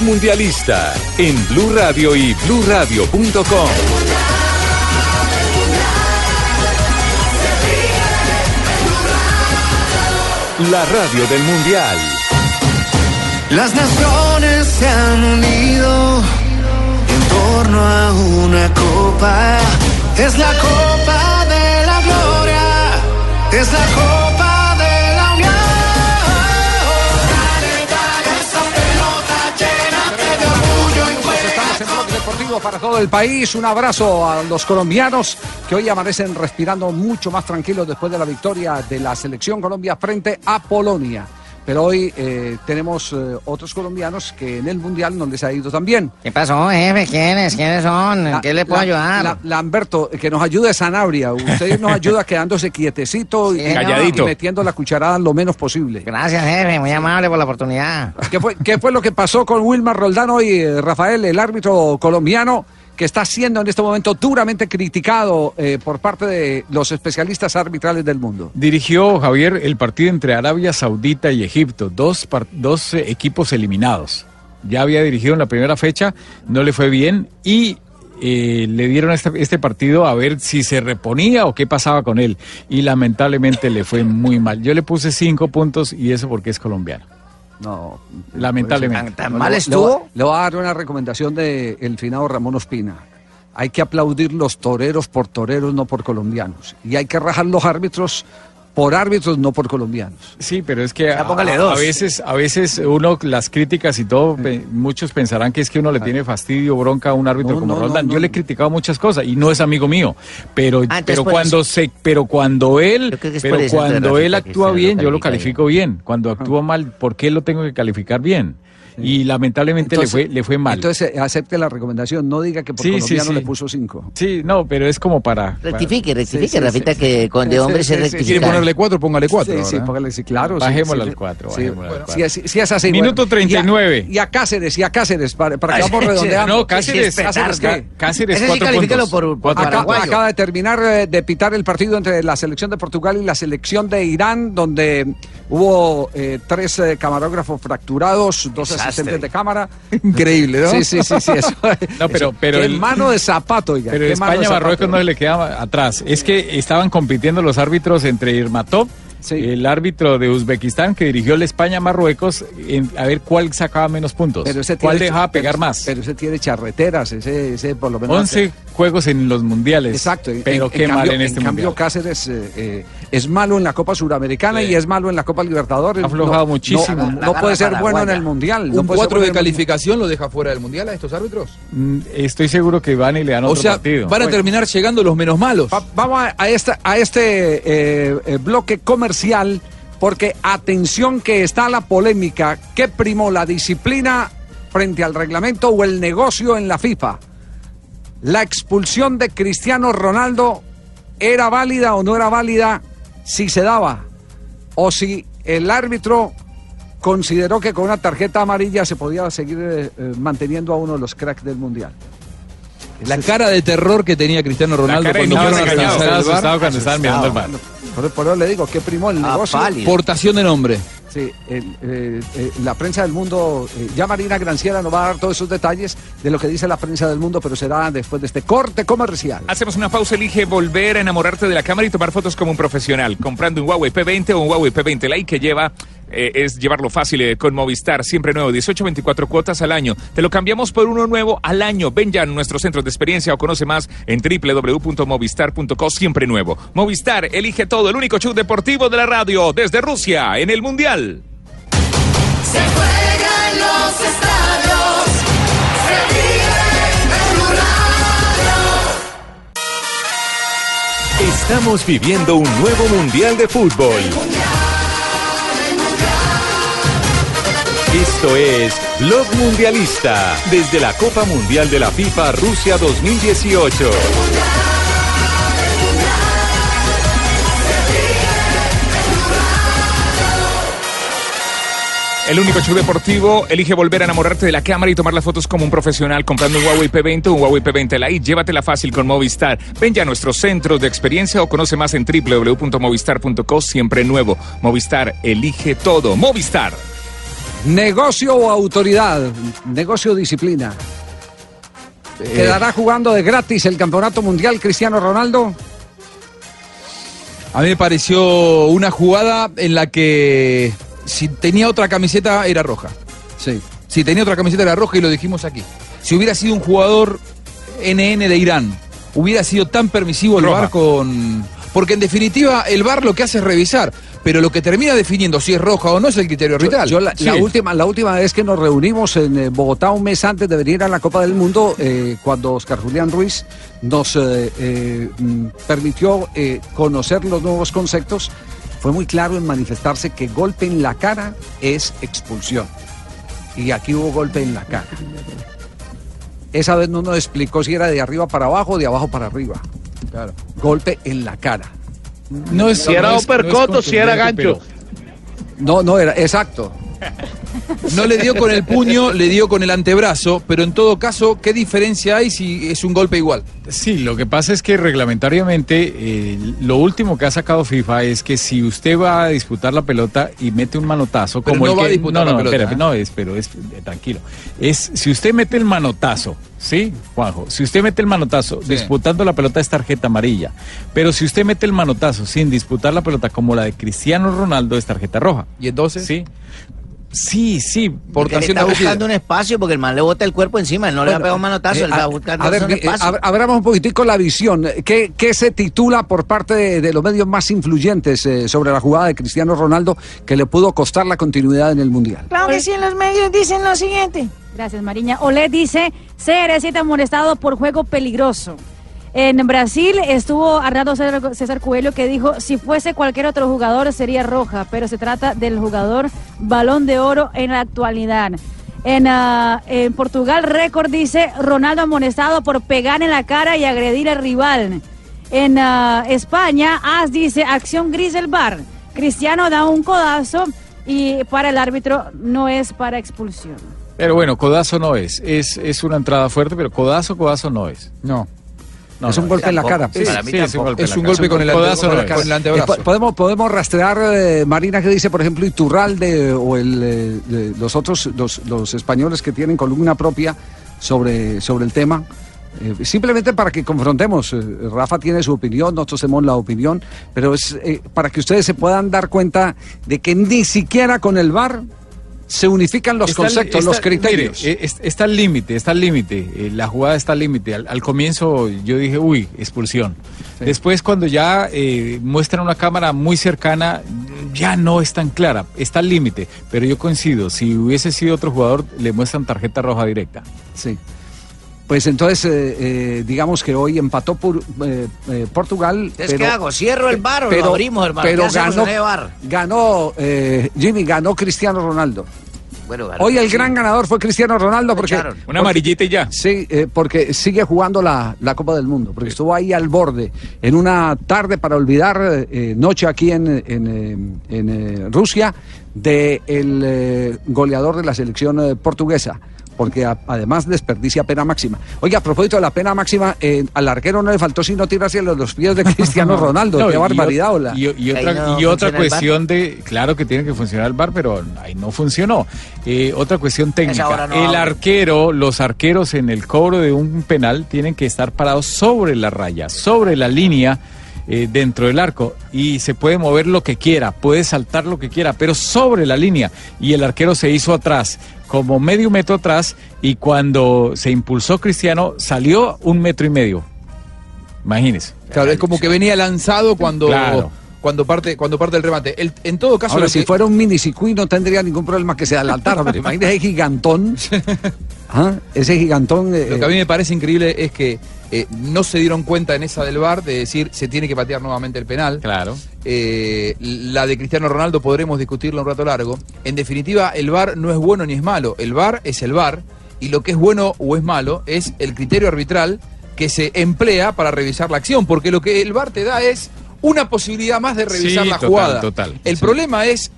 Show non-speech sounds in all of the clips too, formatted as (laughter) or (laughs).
Mundialista en Blue Radio y BlueRadio.com. La radio del Mundial. Las naciones se han unido en torno a una copa. Es la copa de la gloria. Es la copa Para todo el país. Un abrazo a los colombianos que hoy amanecen respirando mucho más tranquilos después de la victoria de la selección Colombia frente a Polonia. Pero hoy eh, tenemos eh, otros colombianos que en el Mundial no les ha ido tan bien. ¿Qué pasó, jefe? ¿Quiénes? ¿Quiénes son? ¿En qué le puedo La- ayudar? la- Lamberto, que nos ayude Sanabria. Usted nos (laughs) ayuda quedándose quietecito y, Calladito. y metiendo la cucharada lo menos posible. Gracias, jefe. Muy amable por la oportunidad. ¿Qué fue, qué fue lo que pasó con Wilmar Roldán hoy, eh, Rafael, el árbitro colombiano, que está siendo en este momento duramente criticado eh, por parte de los especialistas arbitrales del mundo? Dirigió Javier el partido entre Arabia Saudita y Egipto, dos, dos eh, equipos eliminados. Ya había dirigido en la primera fecha, no le fue bien y eh, le dieron este, este partido a ver si se reponía o qué pasaba con él. Y lamentablemente le fue muy mal. Yo le puse cinco puntos y eso porque es colombiano. No. Lamentablemente. ¿Tan, mal le- estuvo? Le, le voy a dar una recomendación del el finado Ramón Ospina. Hay que aplaudir los toreros por toreros, no por colombianos. Y hay que rajar los árbitros por árbitros, no por colombianos. Sí, pero es que a, póngale a- dos. a veces, a veces uno las críticas y todo, pe- muchos pensarán que es que uno le tiene fastidio, bronca a un árbitro No, como no, Roldán. no, Yo le he criticado muchas cosas y no es amigo mío, pero, Ah, pero cuando eso. se, pero cuando él, pero cuando él actúa bien, yo lo califico bien. Cuando actúa mal, ¿por qué lo tengo que calificar bien? Y lamentablemente Entonces- le fue, le fue mal. Entonces eh, acepte la recomendación, no diga que por Sí, sí, colombiano sí. le puso cinco. sí, no, pero es como para. para- Rectifique, rectifique, sí, Rafita, sí, que sí. con Sí, de hombre sí, se sí, sí. rectifica. Quiere ponerle cuatro, póngale cuatro. Sí, sí, ¿verdad? póngale, sí, claro. sí, Bajémoslo sí, al cuatro, sí, bajémoslo al sí, sí, sí es así. Minuto bueno. Y a- 39. Y a, Cáceres, y a Cáceres, para, para que vamos (laughs) sí, redondeando. no, Cáceres, ¿Cáceres qué? Cáceres, Ese sí cuatro puntos. por- Cuatro acaba de terminar eh, de pitar el partido entre la selección de Portugal y la selección de Irán, donde hubo eh, tres eh, camarógrafos fracturados, dos. Asistentes de cámara. Increíble, ¿no? Sí, sí, sí, sí. Eso, (laughs) No, pero- eso. pero Qué el- mano de zapato, oiga. Pero qué mano de España Marruecos zapato. no le queda atrás. Es que estaban compitiendo los árbitros entre Irmatov, Sí. el árbitro de Uzbekistán que dirigió el España Marruecos, en- a ver cuál sacaba menos puntos. Pero ese ¿Cuál dejaba pero- pegar más? Pero ese tiene charreteras, ese, ese por lo menos. 11 juegos en los mundiales. Exacto. en- Pero en- qué en mal cambio, en este cambio, mundial. Cáceres eh, eh, es malo en la Copa Suramericana Sí. y es malo en la Copa Libertadores. Ha aflojado No- muchísimo. No, La no puede ser bueno en el mundial. no ¿Un bueno de en calificación lo deja fuera del mundial a estos árbitros? Mm, Estoy seguro que van y le dan O otro sea, partido. van a Bueno. terminar llegando los menos malos. Va- vamos a, a esta, a este eh, eh, bloque comercial, porque atención que está la polémica. ¿Qué primó la disciplina frente al reglamento o el negocio en la FIFA? ¿La expulsión de Cristiano Ronaldo era válida o no era válida si se daba? ¿O si el árbitro consideró que con una tarjeta amarilla se podía seguir eh, eh, manteniendo a uno de los cracks del Mundial? La cara de terror que tenía Cristiano Ronaldo cuando fueron a regañado, alcanzar estaba el bar. asustado cuando estaban mirando el bar. Por, por eso le digo, ¿qué primó el Ah, negocio? Portación de nombre. Sí, el, eh, eh, la prensa del mundo, eh, ya Marina Granciera nos va a dar todos esos detalles de lo que dice la prensa del mundo, pero será después de este corte comercial. Hacemos una pausa, elige volver a enamorarte de la cámara y tomar fotos como un profesional, comprando un Huawei P20 o un Huawei P20 Lite que lleva eh, es llevarlo fácil eh, con Movistar, siempre nuevo, 18, 24 cuotas al año. Te lo cambiamos por uno nuevo al año. Ven ya a nuestro centro de experiencia o conoce más en www.movistar.co, siempre nuevo. Movistar, elige todo, el único show deportivo de la radio desde Rusia en el Mundial. Se juega en los estadios. Se vive en. Estamos viviendo un nuevo Mundial de Fútbol. Esto es Blog Mundialista desde la Copa Mundial de la FIFA Rusia 2018. El único show deportivo elige volver a enamorarte de la cámara y tomar las fotos como un profesional comprando un Huawei P20 o un Huawei P20 Lite. Llévatela fácil con Movistar. Ven ya a nuestros centros de experiencia o conoce más en www.movistar.co. Siempre nuevo. Movistar, elige todo. Movistar. Negocio o autoridad. Negocio o disciplina. ¿Quedará jugando de gratis el campeonato mundial Cristiano Ronaldo? A mí me pareció una jugada en la que si tenía otra camiseta era roja. Sí. Si tenía otra camiseta era roja y lo dijimos aquí. Si hubiera sido un jugador NN de Irán, hubiera sido tan permisivo el Roja. VAR con... Porque en definitiva el VAR lo que hace es revisar, pero lo que termina definiendo si es roja o no es el criterio arbitral. Yo la, la Sí. última, la última vez que nos reunimos en eh, Bogotá un mes antes de venir a la Copa del Mundo, eh, cuando Oscar Julián Ruiz nos eh, eh, mm, permitió eh, conocer los nuevos conceptos, fue muy claro en manifestarse que golpe en la cara es expulsión. Y aquí hubo golpe en la cara. Esa vez no nos explicó si era de arriba para abajo o de abajo para arriba. Claro. Golpe en la cara. No es, Si era no uppercut o si era gancho. No, no era, exacto. (laughs) No le dio con el puño, le dio con el antebrazo, pero en todo caso, ¿qué diferencia hay si es un golpe igual? Sí, lo que pasa es que reglamentariamente eh, lo último que ha sacado FIFA es que si usted va a disputar la pelota y mete un manotazo, Pero como no el va a que, disputar no, la no, pelota, espérate, ¿eh? no es, pero es eh, tranquilo. Es si usted mete el manotazo, sí, Juanjo, si usted mete el manotazo Sí. disputando la pelota es tarjeta amarilla, pero si usted mete el manotazo sin disputar la pelota como la de Cristiano Ronaldo es tarjeta roja. Y entonces, Sí. Sí, sí, por acción está de buscando un espacio porque el man le bota el cuerpo encima, él no le va a pegar un manotazo, eh, él va a- buscando a ver, un eh, espacio. abramos un poquitico la visión. ¿Qué, qué se titula por parte de, de los medios más influyentes eh, sobre la jugada de Cristiano Ronaldo que le pudo costar la continuidad en el Mundial? Claro que sí, en los medios dicen lo siguiente. Gracias, Mariña. Olé dice, CR7 amonestado por juego peligroso. En Brasil estuvo Arnaldo César, César Coelho que dijo, si fuese cualquier otro jugador sería roja, pero se trata del jugador balón de oro en la actualidad. En, ah, en Portugal, récord dice Ronaldo amonestado por pegar en la cara y agredir al rival. En ah, España, AS dice acción gris del bar. Cristiano da un codazo y para el árbitro no es para expulsión. Pero bueno, codazo no es. Es, es una entrada fuerte, pero codazo, codazo no es. No. No, es un no, golpe en la cara. Sí, para mí sí, es un golpe, Es la un cara. golpe con el, Eh, antebrazo. po- podemos, podemos rastrear, eh, Marina, que dice, por ejemplo, Iturralde o el, eh, los otros, los, los españoles que tienen columna propia sobre, sobre el tema. Eh, simplemente para que confrontemos. Eh, Rafa tiene su opinión, nosotros tenemos la opinión, pero es eh, para que ustedes se puedan dar cuenta de que ni siquiera con el VAR se unifican los Está conceptos, está- los criterios. mire, está al límite, está al límite. eh, la jugada está al límite. Al, al comienzo yo dije, uy, expulsión. Después, cuando ya eh, muestran una cámara muy cercana, ya no es tan clara. Está al límite. Pero yo coincido, si hubiese sido otro jugador, le muestran tarjeta roja directa. Sí. Pues entonces, eh, eh, digamos que hoy empató por, eh, eh, Portugal. Entonces, ¿qué hago? ¿Cierro el bar o lo abrimos, hermano? Pero ¿Qué hacemos ganó, bar? ganó eh, Jimmy, ganó Cristiano Ronaldo. Bueno, ganó. Hoy el Sí. gran ganador fue Cristiano Ronaldo porque. Una amarillita y ya. sí, eh, porque sigue jugando la, la Copa del Mundo, porque estuvo ahí al borde en una tarde para olvidar eh, noche aquí en, en, eh, en, eh, Rusia de el eh, goleador de la selección eh, portuguesa. Porque a- además desperdicia pena máxima. Oiga, a propósito de la pena máxima, eh, al arquero no le faltó sino tirarse a los, pies de (laughs) Cristiano Ronaldo. No, Qué y barbaridad, hola. Y, otra, no y otra funciona el cuestión de, claro que tiene que funcionar el bar, pero ahí no funcionó. Eh, otra cuestión técnica. no el abre. arquero, los arqueros en el cobro de un penal tienen que estar parados sobre la raya, sobre la línea. Eh, dentro del arco y se puede mover lo que quiera, puede saltar lo que quiera, pero sobre la línea y el arquero se hizo atrás, como medio metro atrás y cuando se impulsó Cristiano salió un metro y medio. Imagínese. Claro, es como que venía lanzado cuando, Claro. cuando, parte, cuando parte el remate. El- en todo caso, Ahora, si que- fuera un mini circuit no tendría ningún problema que se adelantara, pero (laughs) imagínese ese gigantón. (laughs) Ah, Ese gigantón. eh, Lo que a mí me parece increíble es que eh, no se dieron cuenta en esa del VAR de decir se tiene que patear nuevamente el penal. Claro. Eh, la de Cristiano Ronaldo podremos discutirla un rato largo. En definitiva, el VAR no es bueno ni es malo. El VAR es el VAR y lo que es bueno o es malo es el criterio arbitral que se emplea para revisar la acción, porque lo que el VAR te da es una posibilidad más de revisar Sí, la total, jugada. total. El Sí. problema es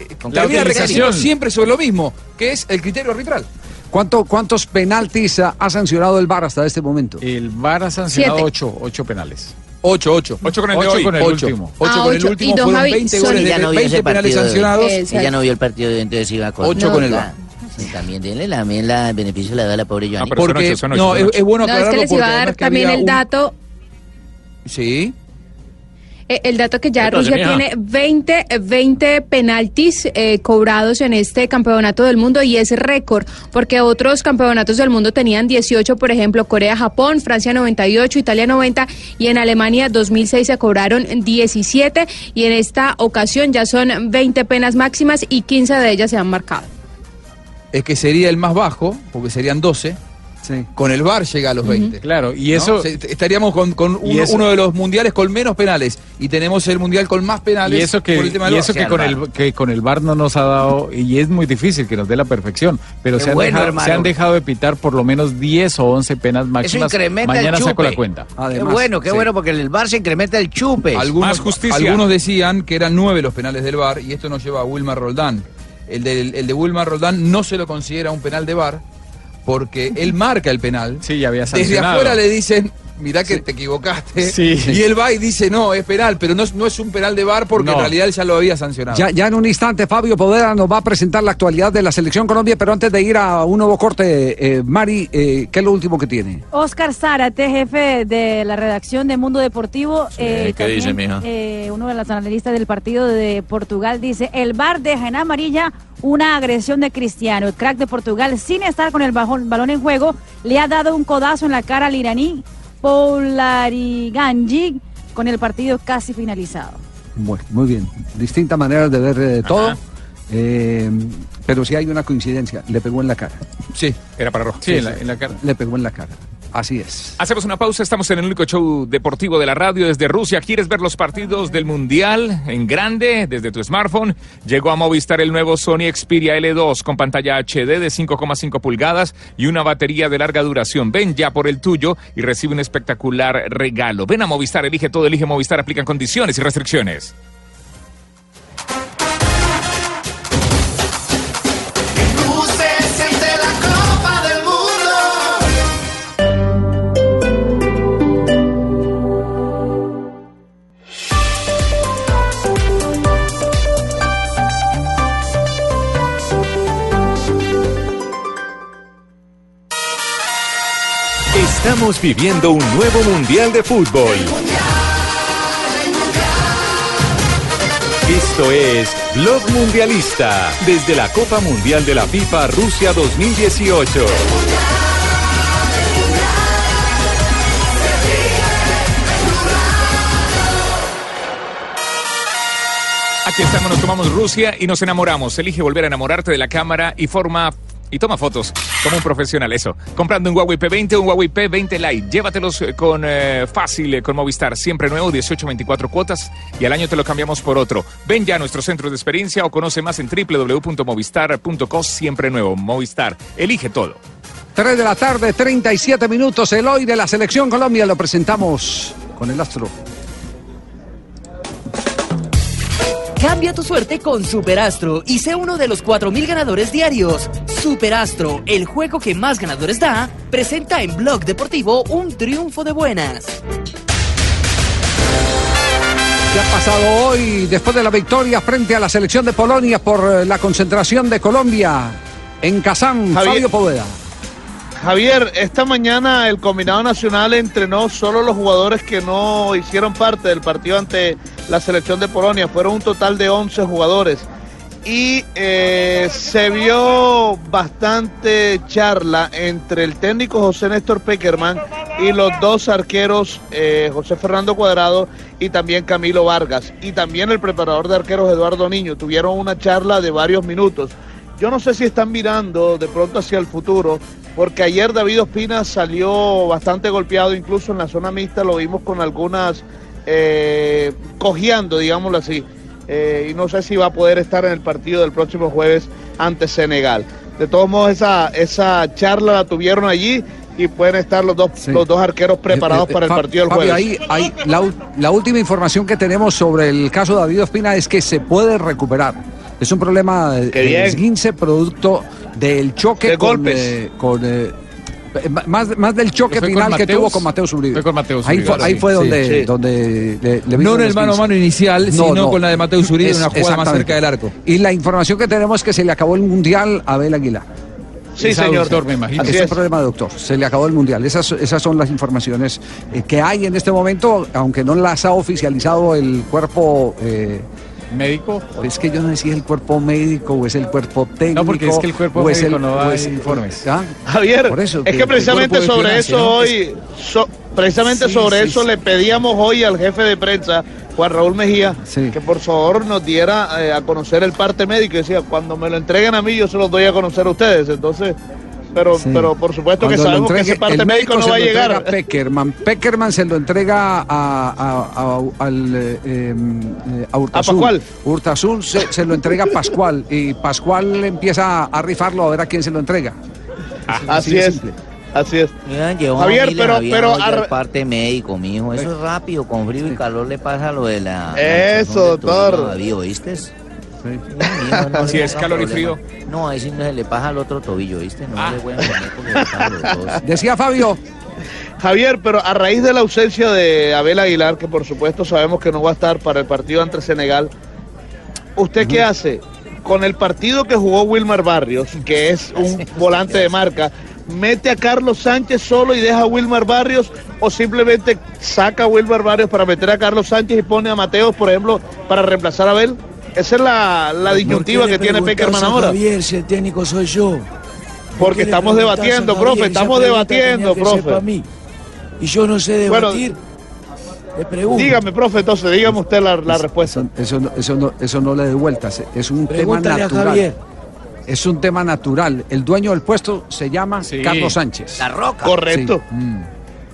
eh, La termina siempre sobre lo mismo, que es el criterio arbitral. ¿Cuánto- ¿Cuántos penaltis ah, ha sancionado el VAR hasta este momento? El VAR ha sancionado Siete. ocho, ocho penales. 8, 8. 8 con el de Ocho hoy. con el 8. último. 8 Ah, con el ocho. último fueron Javi, 20 son- goles, de no vio ese 20 penales partido de- sancionados. Ella no vio el partido, entonces iba con... Ocho No, con el. VAR. También denle también la beneficio le da a la pobre Johnny. No, pero son Porque, ocho, son ocho, no, son es, ocho. es bueno No, es aclararlo que les porque iba a dar también el un- dato, Sí. Eh, el dato que ya Rusia tiene 20, eh, 20 penaltis eh, cobrados en este campeonato del mundo y es récord, porque otros campeonatos del mundo tenían 18, por ejemplo, Corea, Japón, Francia 98, Italia 90 y en Alemania 2006 se cobraron 17 y en esta ocasión ya son 20 penas máximas y 15 de ellas se han marcado. Es que sería el más bajo, porque serían 12. Sí. Con el VAR llega a los 20. Claro, y eso... Estaríamos con, uno, eso- uno de los mundiales con menos penales y tenemos el mundial con más penales Y eso que, por el tema y VAR. eso que con el el que con el VAR no nos ha dado y es muy difícil que nos dé la perfección, pero se han, bueno, dejado, hermano. se han dejado de pitar por lo menos 10 o 11 penas máximas. incrementa el Mañana saco la cuenta. Qué bueno, qué sí. bueno, porque en el bar se incrementa el chupe. Algunos, Más justicia. algunos decían que eran nueve los penales del VAR y esto nos lleva a Wilmar Roldán. El de, el de Wilmar Roldán no se lo considera un penal de VAR porque él marca el penal. Sí, ya había Desde sancionado. afuera le dicen, mirá que te equivocaste. Sí. Y él va y dice, no, es penal, pero no, es- no es un penal de VAR porque No. en realidad él ya lo había sancionado. Ya, ya en un instante Fabio Poveda nos va a presentar la actualidad de la Selección Colombia, pero antes de ir a un nuevo corte, eh, Mari, eh, ¿qué es lo último que tiene? Oscar Zárate, jefe de la redacción de Mundo Deportivo, eh, ¿qué dice, mija? eh, uno de los analistas del partido de Portugal, dice, el VAR deja en amarilla una agresión de Cristiano. El crack de Portugal, sin estar con el bajón- balón en juego, le ha dado un codazo en la cara al iraní Poulariganji con el partido casi finalizado. Bueno, muy bien. Distintas maneras de ver eh, todo, eh, pero sí hay una coincidencia. Le pegó en la cara. Sí. Era para rojo. Sí, en la, en la cara. Le pegó en la cara. Así es. Hacemos una pausa, estamos en el único show deportivo de la radio desde Rusia. ¿Quieres ver los partidos del Mundial en grande desde tu smartphone? Llegó a Movistar el nuevo Sony Xperia L2 con pantalla HD de 5,5 pulgadas y una batería de larga duración. Ven ya por el tuyo y recibe un espectacular regalo. Ven a Movistar, elige todo, elige Movistar, aplican condiciones y restricciones. Estamos viviendo un nuevo Mundial de Fútbol. Esto es Blog Mundialista desde la Copa Mundial de la FIFA Rusia 2018. Aquí estamos, nos tomamos Rusia y nos enamoramos. Elige volver a enamorarte de la cámara y forma y toma fotos como un profesional, eso. Comprando un Huawei P20 o un Huawei P20 Lite. Llévatelos eh, con eh, fácil, eh, con Movistar, siempre nuevo, 18, 24 cuotas y al año te lo cambiamos por otro. Ven ya a nuestro centro de experiencia o conoce más en www.movistar.co, siempre nuevo. Movistar, elige todo. 3 de la tarde, 37 minutos. El hoy de la Selección Colombia lo presentamos con el astro. Cambia tu suerte con Superastro y sé uno de los 4.000 ganadores diarios. Superastro, el juego que más ganadores da, presenta en Blog Deportivo un triunfo de buenas. ¿Qué ha pasado hoy después de la victoria frente a la selección de Polonia por eh, la concentración de Colombia en Kazán? Javier. Fabio Poveda. Javier, esta mañana el combinado nacional entrenó solo los jugadores que no hicieron parte del partido ante la selección de Polonia. Fueron un total de 11 jugadores. Y eh, se vio bastante charla entre el técnico José Néstor Peckerman y los dos arqueros, eh, José Fernando Cuadrado y también Camilo Vargas. Y también el preparador de arqueros Eduardo Niño. Tuvieron una charla de varios minutos. Yo no sé si están mirando de pronto hacia el futuro, porque ayer David Ospina salió bastante golpeado, incluso en la zona mixta lo vimos con algunas eh, digámoslo así. Eh, y no sé si va a poder estar en el partido del próximo jueves ante Senegal. De todos modos, esa, esa charla la tuvieron allí y pueden estar los dos, Sí. los dos arqueros preparados Eh, eh, para el partido del jueves. ahí, ahí, la, última información que tenemos sobre el caso de David Ospina es que se puede recuperar. Es un problema de esguince producto del choque De con, golpes. eh, con, eh, Eh, Más, más del choque final que tuvo con Mateus Uribe. Fue con Mateus Ahí Uribe, fue, ahí sí. fue donde, Sí. donde le, le No en el mano a mano inicial, sino con la de Mateus Uribe en una jugada más cerca del arco. Y la información que tenemos es que se le acabó el mundial a Abel Aguilar. Sí, señor. doctor, me imagino. Así es el problema, doctor. Se le acabó el mundial. Esas, esas son las informaciones eh, que hay en este momento, aunque no las ha oficializado el cuerpo. eh, Médico. es que yo no es el cuerpo médico o es el cuerpo técnico. No, porque es que el cuerpo médico el- no da o es- informes. ¿Ah? Javier, Por eso, es que- precisamente sobre eso ¿no? hoy, so- precisamente Sí, sobre sí, eso sí. le pedíamos hoy al jefe de prensa, Juan Raúl Mejía, Sí. que por favor nos diera eh, a conocer el parte médico. Y decía, cuando me lo entreguen a mí, yo se los doy a conocer a ustedes. Entonces, pero, Sí. pero por supuesto Cuando que sabemos que ese parte médico no va a llegar. a Peckerman. Peckerman se lo entrega a, a, a- al, eh, eh, a Hurtasun. Pascual. Hurtasun se, se lo entrega a Pascual y Pascual empieza a rifarlo a ver a quién se lo entrega. Así es, simple. así es. Javier, pero- había pero ar- parte médico, mijo. Eso es rápido, con frío y calor le pasa lo de la... Eso, doctor. Sí, no (laughs) Si es calor y problema. No, ahí sí no se le pasa al otro tobillo, ¿viste? No Ah. le pueden poner porque le pasa a los dos. (laughs) Decía Fabio, Javier, pero a raíz de la ausencia de Abel Aguilar, que por supuesto sabemos que no va a estar para el partido ante Senegal, ¿usted qué hace? Con el partido que jugó Wilmar Barrios, que es (laughs) un volante de marca, ¿mete a Carlos Sánchez solo y deja a Wilmar Barrios o simplemente saca a Wilmar Barrios para meter a Carlos Sánchez y pone a Mateos, por ejemplo, para reemplazar a Abel? Esa es la, la disyuntiva que tiene Peckerman ahora. Javier, si el técnico soy yo. Porque estamos debatiendo, profe, estamos debatiendo, profe. Mí. Y yo no sé debatir. Dígame, profe, entonces, dígame usted la, la respuesta. eso, eso no, eso, no, eso no le dé vueltas. Es un tema Pregúntale a natural. Javier. Es un tema natural. El dueño del puesto se llama Sí. Carlos Sánchez. La roca. Correcto.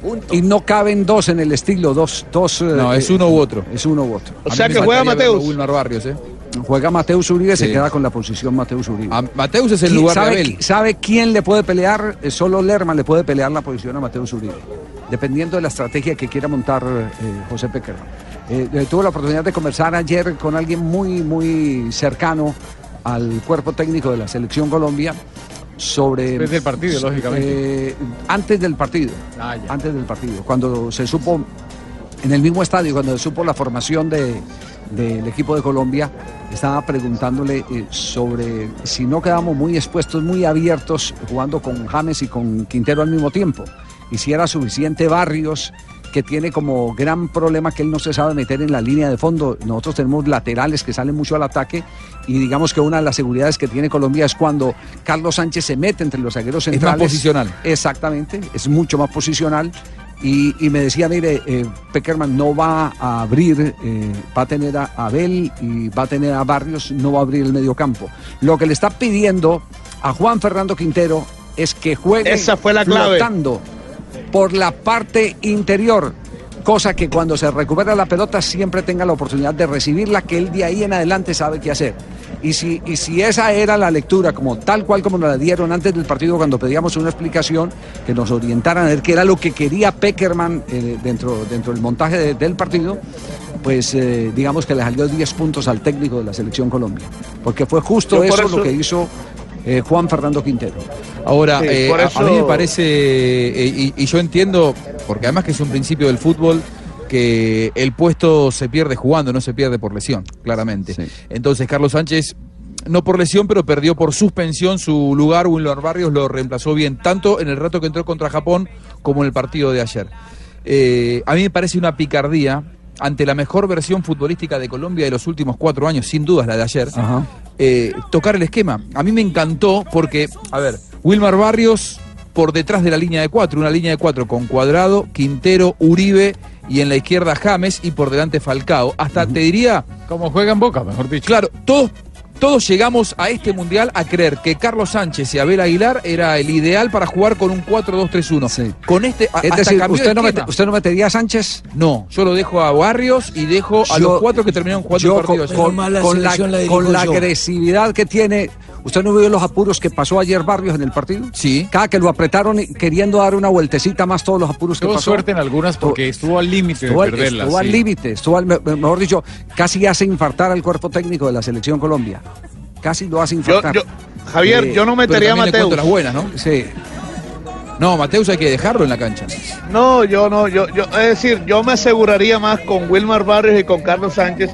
Punto. Y no caben dos en el estilo, dos, dos. eh, No, es eh, uno u otro. Es uno u otro. O A sea que juega Mateus. Wilmar Barrios, ¿eh? Juega Mateus Uribe, se Sí. queda con la posición Mateus Uribe. A Mateus es el ¿Qui- lugar de ¿Sabe, Abel. qui- ¿Sabe quién le puede pelear? Eh, Solo Lerman le puede pelear la posición a Mateus Uribe, dependiendo de la estrategia que quiera montar eh, José Peckerman. Eh, eh, tuve la oportunidad de conversar ayer con alguien muy, muy cercano al cuerpo técnico de la Selección Colombia sobre... Después del partido, lógicamente. eh, antes del partido. Ah. Antes del partido. Cuando se supo en el mismo estadio, cuando se supo la formación de- del equipo de Colombia, estaba preguntándole eh, sobre si no quedamos muy expuestos, muy abiertos, jugando con James y con Quintero al mismo tiempo. Y si era suficiente Barrios, que tiene como gran problema que él no se sabe meter en la línea de fondo. Nosotros tenemos laterales que salen mucho al ataque y digamos que una de las seguridades que tiene Colombia es cuando Carlos Sánchez se mete entre los zagueros Es más centrales. posicional. Exactamente, es mucho más posicional. Y, y me decía, mire, eh, Peckerman no va a abrir, eh, va a tener a Abel y va a tener a Barrios, no va a abrir el medio campo. Lo que le está pidiendo a Juan Fernando Quintero es que juegue Esa fue la clave. flotando por la parte interior, cosa que cuando se recupera la pelota siempre tenga la oportunidad de recibirla, que él de ahí en adelante sabe qué hacer. Y si, y si esa era la lectura, como tal cual como nos la dieron antes del partido cuando pedíamos una explicación, que nos orientaran a ver qué era lo que quería Peckerman eh, dentro, dentro del montaje de- del partido, pues eh, digamos que le salió 10 puntos al técnico de la selección Colombia. Porque fue justo eso, eso- lo que hizo eh, Juan Fernando Quintero. Ahora, Sí, eh, a- mí me parece, eh, y, y yo entiendo, porque además que es un principio del fútbol, que el puesto se pierde jugando, no se pierde por lesión, claramente. Sí. Entonces, Carlos Sánchez, no por lesión, pero perdió por suspensión su lugar. Wilmar Barrios lo reemplazó bien, tanto en el rato que entró contra Japón como en el partido de ayer. Eh, a mí me parece una picardía ante la mejor versión futbolística de Colombia de los últimos cuatro años, sin duda es la de ayer eh, tocar el esquema. A mí me encantó porque, a ver, Wilmar Barrios por detrás de la línea de cuatro, una línea de cuatro con Cuadrado, Quintero, Uribe y en la izquierda James y por delante Falcao. Hasta te diría, Como juega en Boca, mejor dicho. claro, todos, todos llegamos a este mundial a creer que Carlos Sánchez y Abel Aguilar era el ideal para jugar con un 4-2-3-1. Sí. Con este, a- Es hasta decir, cambió usted no, mete- usted no metería a Sánchez No, yo lo dejo a Barrios y dejo a Yo- los cuatro que terminaron jugando yo el partido. con, con- con la, con la agresividad que tiene. ¿Usted no vio los apuros que pasó ayer Barrios en el partido? Sí. Cada que lo apretaron y queriendo dar una vueltecita más todos los apuros que Tuvo pasó. suerte en algunas porque estuvo al límite de Estuvo, al- perderla. estuvo al límite, estuvo al- me- mejor dicho, casi hace infartar al cuerpo técnico de la selección Colombia. Casi lo hace infartar. yo- Javier, Eh, yo no metería a Mateus. las buenas, ¿no? Sí. No, Mateus hay que dejarlo en la cancha. No, yo no, yo, yo, es decir, yo me aseguraría más con Wilmar Barrios y con Carlos Sánchez.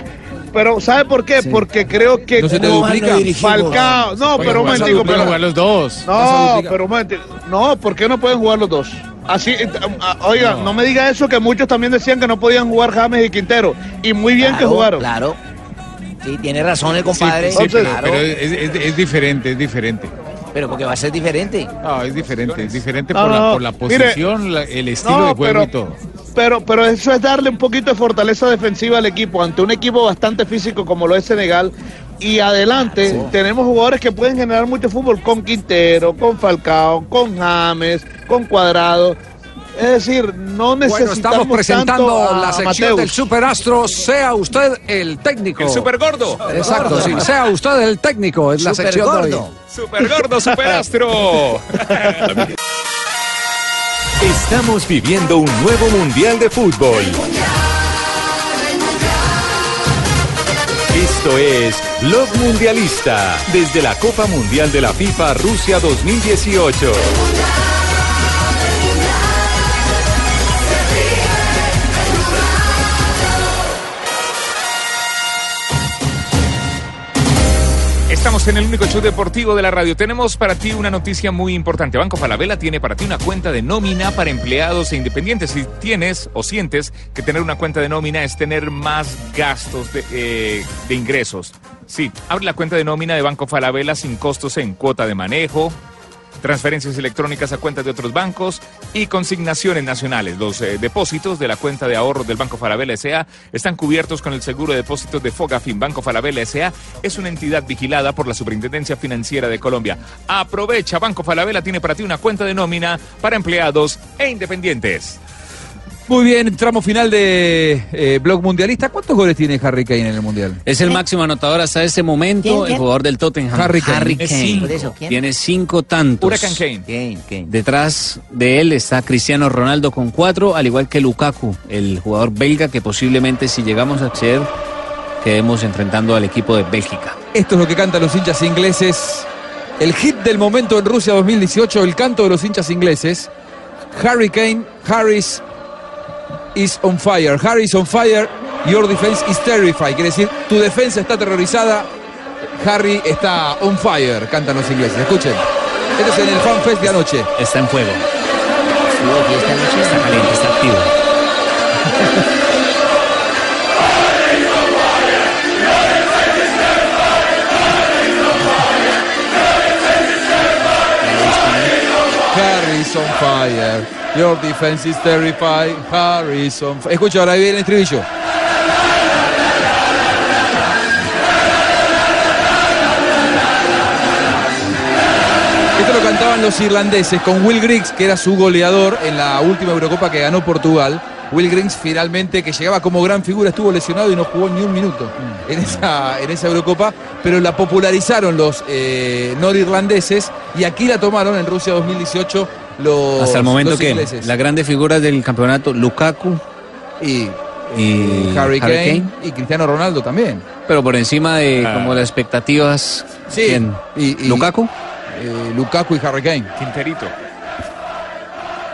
Pero ¿sabe por qué? Porque creo que No se te duplica. Falcao, no, pero un momentico, pero- jugar los dos. No, pero un momentico. No, ¿por qué no pueden jugar los dos? Así, eh, ah, oiga, no. me diga eso que muchos también decían que no podían jugar James y Quintero y muy bien que jugaron. Claro. Sí, tiene razón el Sí, compadre. sí, pero, claro. pero es, es- es diferente, es diferente. Pero porque va a ser diferente. No, es diferente, es diferente No, por, la, por la mire, posición, la- el estilo no, de juego pero- y todo. Pero, pero eso es darle un poquito de fortaleza defensiva al equipo, ante un equipo bastante físico como lo es Senegal. Y adelante tenemos jugadores que pueden generar mucho fútbol con Quintero, con Falcao, con James, con Cuadrado. Es decir, no Bueno, necesitamos estamos presentando tanto a la sección Mateus. del Superastro. Sea usted el técnico. El super gordo. Exacto, sí. Sea usted el técnico. Es la sección de hoy. Super gordo, superastro. (laughs) Estamos viviendo un nuevo Mundial de Fútbol. Esto es Blog Mundialista desde la Copa Mundial de la FIFA Rusia 2018. Estamos en el único show deportivo de la radio. Tenemos para ti una noticia muy importante. Banco Falabella tiene para ti una cuenta de nómina para empleados e independientes. Si tienes o sientes que tener una cuenta de nómina es tener más gastos de, eh, ingresos. Sí, abre la cuenta de nómina de Banco Falabella sin costos en cuota de manejo, transferencias electrónicas a cuentas de otros bancos y consignaciones nacionales. Los eh, depósitos de la cuenta de ahorros del Banco Falabella S.A. están cubiertos con el seguro de depósitos de Fogafin. Banco Falabella S.A. es una entidad vigilada por la Superintendencia Financiera de Colombia. Aprovecha, Banco Falabella tiene para ti una cuenta de nómina para empleados e independientes. Muy bien, tramo final de eh, Blog Mundialista. ¿Cuántos goles tiene Harry Kane en el Mundial? Es el máximo anotador hasta este momento, ¿Quién, el jugador del Tottenham. Harry Kane. Kane. Cinco. ¿Por eso? ¿Quién? Tiene cinco tantos. Huracán Kane. Detrás de él está Cristiano Ronaldo con cuatro, al igual que Lukaku, el jugador belga que posiblemente si llegamos a acceder quedemos enfrentando al equipo de Bélgica. Esto es lo que cantan los hinchas ingleses. El hit del momento en Rusia 2018, el canto de los hinchas ingleses. Harry Kane, Harris is on fire. Harry is on fire. Your defense is terrified. Quiere decir, tu defensa está aterrorizada. Harry está on fire, cantan los ingleses. Escuchen. Esto es en el Fan Fest de anoche. Está en fuego. Está caliente, está activo. (laughs) Fire. Your defense is is on fire. Escucha, ahora viene el estribillo. Esto lo cantaban los irlandeses con Will Griggs, que era su goleador en la última Eurocopa que ganó Portugal. Will Griggs finalmente, que llegaba como gran figura, estuvo lesionado y no jugó ni un minuto en esa, en esa Eurocopa, pero la popularizaron los eh, norirlandeses y aquí la tomaron en Rusia 2018 los Hasta el momento que ingleses. las grandes figuras del campeonato, Lukaku y, y Harry, Kane, y Cristiano Ronaldo también. Pero por encima de Ah. como las expectativas, Sí, ¿quién? y- y- ¿Lukaku? Eh, Lukaku y Harry Kane. Quinterito.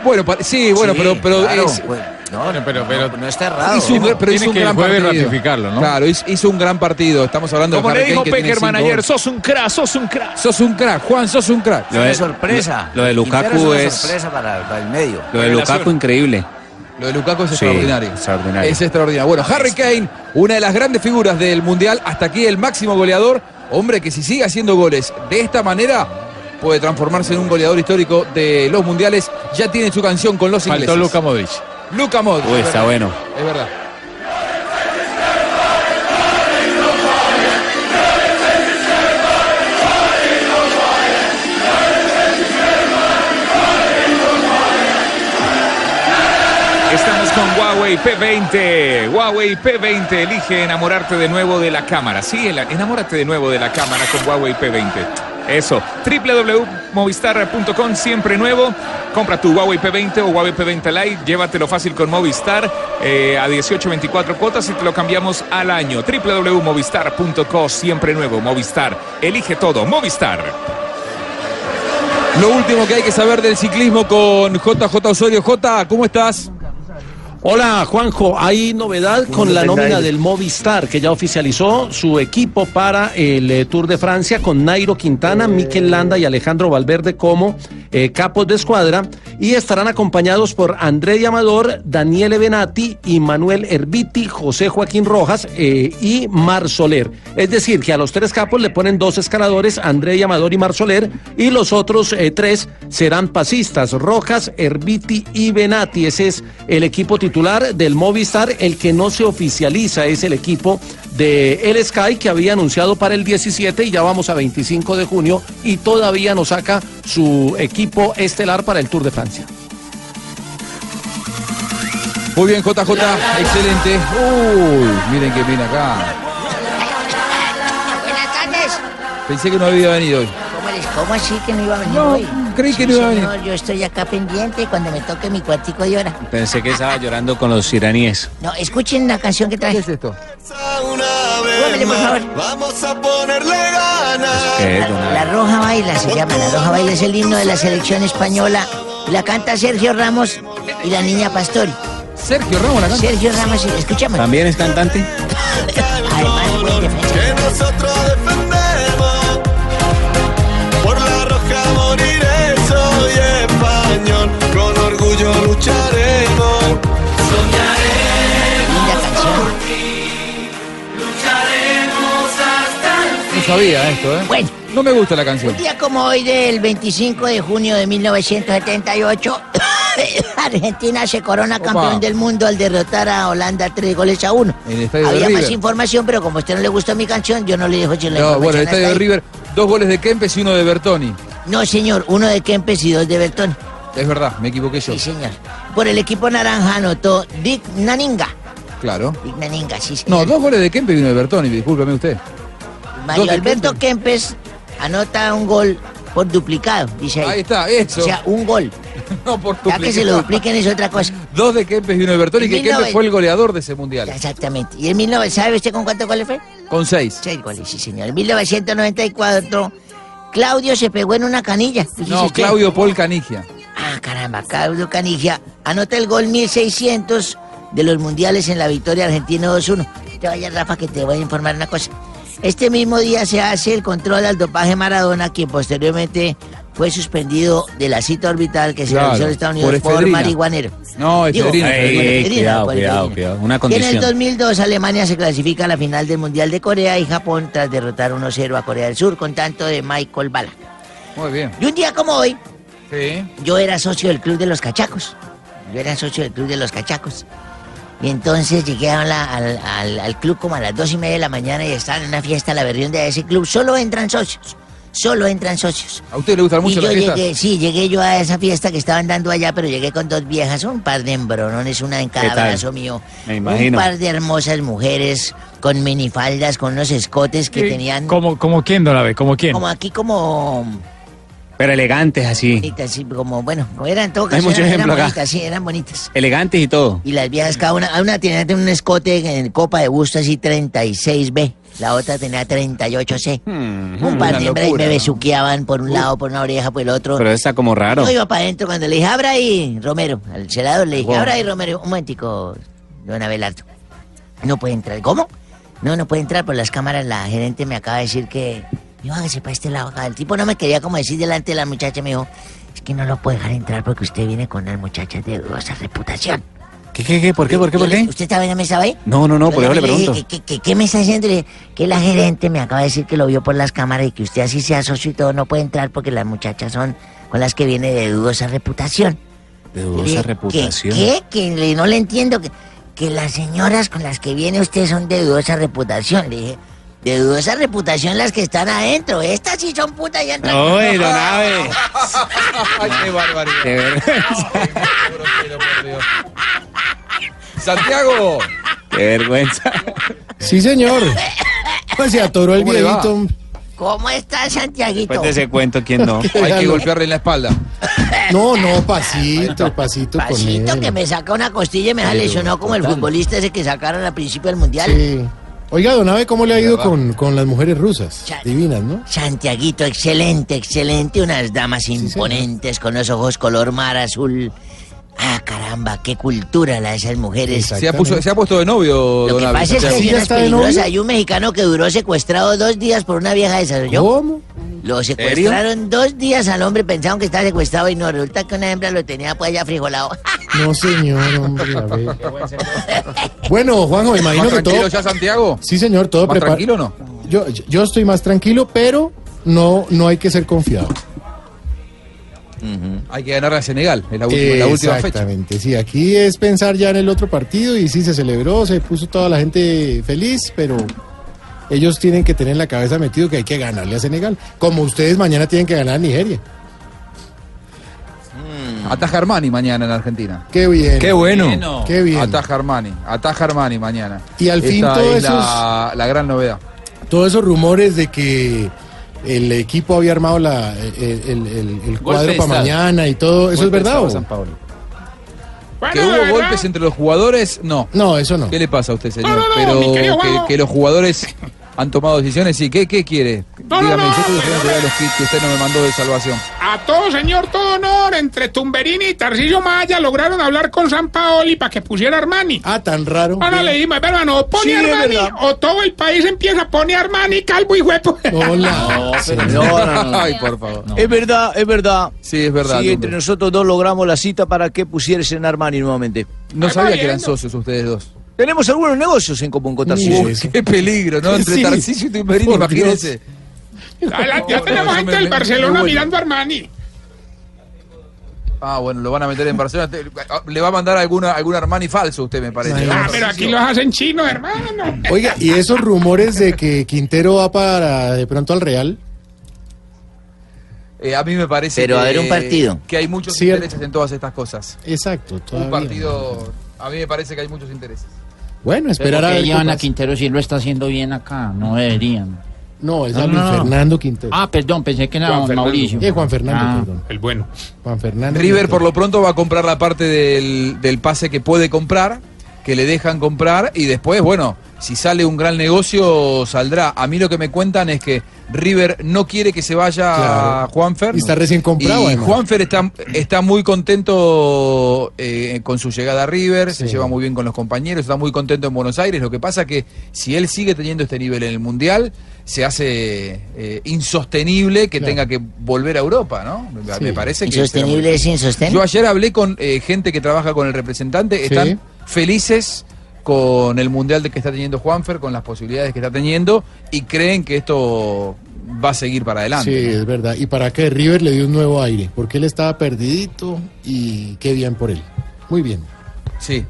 Bueno, sí, bueno, Sí, pero, pero claro, es, no, pero, pero, no está errado. hizo un, pero Tiene hizo un que gran partido. ratificarlo, ¿no? Claro, hizo, hizo un gran partido. Estamos hablando Como de le Harry dijo Peckerman ayer, sos un crack, sos un crack. Sos un crack, Juan, sos un crack. Lo de- sorpresa. Lo de Quintero Lukaku una es sorpresa para, para el medio. lo de Lukaku increíble. Lo de Lukaku es Sí, extraordinario. extraordinario. Es extraordinario. Bueno, Harry Kane, una de las grandes figuras del Mundial, hasta aquí el máximo goleador. Hombre que si sigue haciendo goles de esta manera, puede transformarse en un goleador histórico de los Mundiales. Ya tiene su canción con los Faltó ingleses. Luka Modric. Luka Modric. Uy, es está bueno. Es verdad. Estamos con Huawei P20. Huawei P20 elige enamorarte de nuevo de la cámara. Sí, enamórate de nuevo de la cámara con Huawei P20. Eso, www.movistar.com, siempre nuevo. Compra tu Huawei P20 o Huawei P20 Lite, llévatelo fácil con Movistar eh, a 18, 24 cuotas y te lo cambiamos al año. www.movistar.co, siempre nuevo. Movistar, elige todo. Movistar. Lo último que hay que saber del ciclismo con JJ Osorio. J, ¿cómo estás? Hola Juanjo, hay novedad con la nómina del Movistar que ya oficializó su equipo para el eh, Tour de Francia con Nairo Quintana, Mikel Landa y Alejandro Valverde como eh, capos de escuadra y estarán acompañados por André Amador, Daniele Benatti y Manuel Herbiti, José Joaquín Rojas eh, y Mar Soler. Es decir, que a los tres capos le ponen dos escaladores, André Amador y Mar Soler, y los otros eh, tres serán pasistas, Rojas, Herbiti y Benatti. Ese es el equipo titular del Movistar, el que no se oficializa es el equipo de El Sky que había anunciado para el 17 y ya vamos a 25 de junio y todavía no saca su equipo estelar para el Tour de Francia. Muy bien, JJ, excelente. Uy, miren que viene acá. Buenas tardes. Pensé que no había venido hoy. ¿Cómo, así que no iba a venir No, hoy? Creí que no iba a venir. señor, Yo estoy acá pendiente cuando me toque mi cuartico de hora. Pensé que estaba llorando con los iraníes. No, escuchen la canción que traje. ¿Qué es esto? Súbamele, por favor. Vamos a ponerle ganas. La Roja Baila se llama. La Roja Baila es el himno de la selección española. La canta Sergio Ramos y la niña Pastori. Sergio Ramos la canta. Sergio Ramos, sí, escuchamos. ¿También es cantante? (laughs) Además, buen defensa. Que nosotros defendemos. Orgullo lucharemos. Linda canción. No sabía esto, ¿eh? Bueno. No me gusta la canción. Un día como hoy del 25 de junio de 1978, (coughs) Argentina se corona campeón del mundo al derrotar a Holanda tres goles a uno. En el estadio de Había más información, pero como a usted no le gustó mi canción, yo no le dejo decir la No, bueno, el hasta estadio de. River, dos goles de Kempes y uno de Bertoni. No, señor, uno de Kempes y dos de Bertón. Es verdad, me equivoqué yo. Sí, señor. Por el equipo naranja anotó Dick Naninga. Claro. Dick Naninga, sí, No, señor. dos goles de Kempes y uno de Bertoni, discúlpeme usted. Mario Alberto Kempes anota un gol por duplicado, dice ahí. Ahí está, eso. O sea, un gol. (laughs) No, por Ya que se lo dupliquen es otra cosa. Dos de Kempes y uno de Bertoni, En que Kempes 1900 fue el goleador de ese mundial. Exactamente. ¿Y en 1900, sabe usted con cuántos goles fue? Con seis. Seis goles, sí, señor. En 1994, Claudio se pegó en una canilla. No. Claudio Paul Canigia. Ah, caramba, Claudio Canigia anota el gol 1600 de los mundiales en la victoria argentina 2-1. Te vaya, Rafa, que te voy a informar una cosa. Este mismo día se hace el control al dopaje Maradona, quien posteriormente fue suspendido de la cita orbital que se Claro, realizó en Estados por Unidos por, efedrina. marihuanero. No, Digo, efedrina, por cuidado, por cuidado, cuidado. Una Y en el condición. 2002 Alemania se clasifica a la final del Mundial de Corea y Japón tras derrotar 1-0 a Corea del Sur con tanto de Michael Bala. Muy bien. Y un día como hoy, Sí. yo era socio del Club de los Cachacos. Yo era socio del Club de los Cachacos. Y entonces llegué a la- al, al- al club como a las dos y media de la mañana y estaban en una fiesta, la berrionda de ese club. Solo entran socios. Solo entran socios. ¿A usted le gustan mucho y yo las fiestas? llegué, sí, llegué yo a esa fiesta que estaban dando allá, pero llegué con dos viejas, un par de embronones, una en ¿Qué cada brazo mío. Me Un imagino. par de hermosas mujeres con minifaldas, con unos escotes que ¿Qué? tenían ¿Como, como quién, don Abe? ¿Como quién? como aquí como Pero elegantes así. bonitas, sí, como bueno, eran todo Hay caso, mucho eran, eran acá. bonitas, sí, eran bonitas. Elegantes y todo. Y las viejas, cada una, una tenía un escote en copa de busto así 36B, la otra tenía 38C. un par Hmm, de locura, me besuqueaban por un lado, por una oreja, por el otro. Pero está como raro. Yo iba para adentro cuando le dije, abra ahí, Romero, al celador le dije, Wow. abra ahí, Romero, un momentico, don Abelardo. No puede entrar. ¿Cómo? No, no puede entrar por las cámaras. La gerente me acaba de decir que... Yo hágase para este lado. El tipo no me quería como decir delante de la muchacha. Me dijo, es que no lo puede dejar entrar porque usted viene con unas muchachas de dudosa reputación. ¿Qué, qué, qué? ¿Por qué, por qué, por qué? ¿Usted estaba en la mesa ahí? No, no, no, por eso le dije. ¿qué, qué, qué me está diciendo? Que la gerente me acaba de decir que lo vio por las cámaras y que usted así sea socio y todo no puede entrar porque las muchachas son con las que viene de dudosa reputación. De dudosa dije, reputación. ¿Qué? ¿Qué? Que no le entiendo. Que, que las señoras con las que viene usted son de dudosa reputación. Le dije, de dudosa reputación las que están adentro. Estas sí son putas y entran. Oye, don Abe. Ay, qué barbaridad. Qué vergüenza. Santiago. Qué vergüenza. Sí, señor. Pues se atoró el viejito. ¿Cómo está Santiaguito? Después de ese cuento, ¿quién no? (laughs) Hay que golpearle en la espalda. No, no, pasito, pasito con Pasito él. que me saca una costilla y me Pero, lesionado como el futbolista ese que sacaron al principio del mundial. Sí. Oiga, don Abe, ¿cómo le ha ido con, con las mujeres rusas? Divinas, ¿no? Santiaguito, excelente, excelente. Unas damas imponentes con los ojos color mar azul. Ah, caramba, qué cultura la de esas mujeres. Se ha, puso- se ha puesto de novio, Lo don que pasa es que Santiago. hay unas peligrosas. Hay un mexicano que duró secuestrado dos días por una vieja de esas. ¿yo? ¿Cómo? Lo secuestraron dos días al hombre, pensaban que estaba secuestrado y no, resulta que una hembra lo tenía pues ya frijolado. (laughs) No, señor, hombre, a ver. Bueno, Juanjo, me imagino ¿Más que todo... tranquilo ya, Santiago? Sí, señor, todo ¿Más prepara- tranquilo o no? Yo, yo estoy más tranquilo, pero no, no hay que ser confiado. Hay que ganar a Senegal en la última, la última fecha. Exactamente, sí, aquí es pensar ya en el otro partido y sí se celebró, se puso toda la gente feliz, pero ellos tienen que tener en la cabeza metido que hay que ganarle a Senegal, como ustedes mañana tienen que ganar a Nigeria. Ataja Armani mañana en Argentina. Qué bien. Qué bueno. Qué bien. Ataja Armani. Ataja Armani mañana. Y al fin Esta todo es eso la, la gran novedad. Todos esos rumores de que el equipo había armado la, el, el- el- el cuadro para mañana y todo, ¿eso es Golpe verdad? o? San que hubo golpes entre los jugadores, no. No, eso no. ¿Qué le pasa a usted, señor? No, no, no, Pero que, los jugadores han tomado decisiones, sí. ¿Qué, qué quiere? Dígame, no, yo estoy los kits que usted no me mandó de salvación. A todo señor, todo honor, entre Tumberini y Tarcillo Maya lograron hablar con San Paoli para que pusiera Armani. Ah, tan raro. Ahora le dijimos, hermano, o pone Sí, Armani o todo el país empieza a poner Armani, calvo y huepo. (laughs) Hola. No, (laughs) no, no. (laughs) Ay, por favor. Es verdad, es verdad. Sí, es verdad. Sí, Tumbe. entre nosotros dos logramos la cita para que pusieras en Armani nuevamente. No sabía que eran socios ustedes dos. Tenemos algunos negocios en común con Tarcisio. Uy, qué peligro, ¿no? Entre Sí. Tarcisio y Tumberini, imagínense. (laughs) Ya, tenemos gente del Barcelona mirando a Armani. Ah, bueno, lo van a meter en Barcelona. Le va a mandar alguna, algún Armani falso, usted me parece. Ah, pero aquí los hacen chinos, hermano. Oiga, y esos rumores de que Quintero va para de pronto al Real. Eh, a mí me parece Pero que, a ver un partido. que hay muchos Cierto. intereses en todas estas cosas. Exacto, Un todavía. partido, a mí me parece que hay muchos intereses. Bueno, esperar a ver. qué llevan a. Quintero si él lo está haciendo bien acá? No deberían. No, es No, a Luis no. Fernando Quintero. Ah, perdón, pensé que era Juan Fernando. Mauricio. Eh, Juan Fernando, Ah. perdón. El bueno. Juan Fernando. River Quintero. por lo pronto va a comprar la parte del, del pase que puede comprar, que le dejan comprar y después, bueno, si sale un gran negocio saldrá. A mí lo que me cuentan es que River no quiere que se vaya Claro. Juanfer. Y está recién comprado, Y además. Juanfer está, está muy contento eh, con su llegada a River, se lleva muy bien con los compañeros, está muy contento en Buenos Aires. Lo que pasa que si él sigue teniendo este nivel en el Mundial, se hace eh, insostenible que Claro. tenga que volver a Europa, ¿no? Me- Sí. Me parece que... Insostenible es insostenible. yo ayer hablé con eh, gente que trabaja con el representante, están Sí. felices con el mundial de que está teniendo Juanfer, con las posibilidades que está teniendo y creen que esto va a seguir para adelante. Sí, es verdad. Y para que River le dio un nuevo aire, porque él estaba perdidito y qué bien por él. Muy bien, Sí,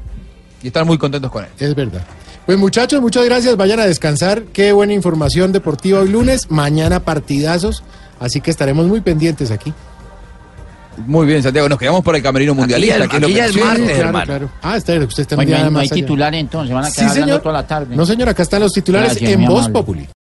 y están muy contentos con él. es verdad. Pues muchachos, muchas gracias. Vayan a descansar. Qué buena información deportiva hoy lunes. Mañana partidazos. Así que estaremos muy pendientes aquí. Muy bien, Santiago, nos quedamos por el camerino mundialista. es lo aquí que ya es martes, claro, hermano. claro. Ah, está, usted está un Pues no hay, no hay titulares entonces, van a Sí, quedar hablando señor. toda la tarde. No, señor, acá están los titulares Gracias, en Voz. Populi.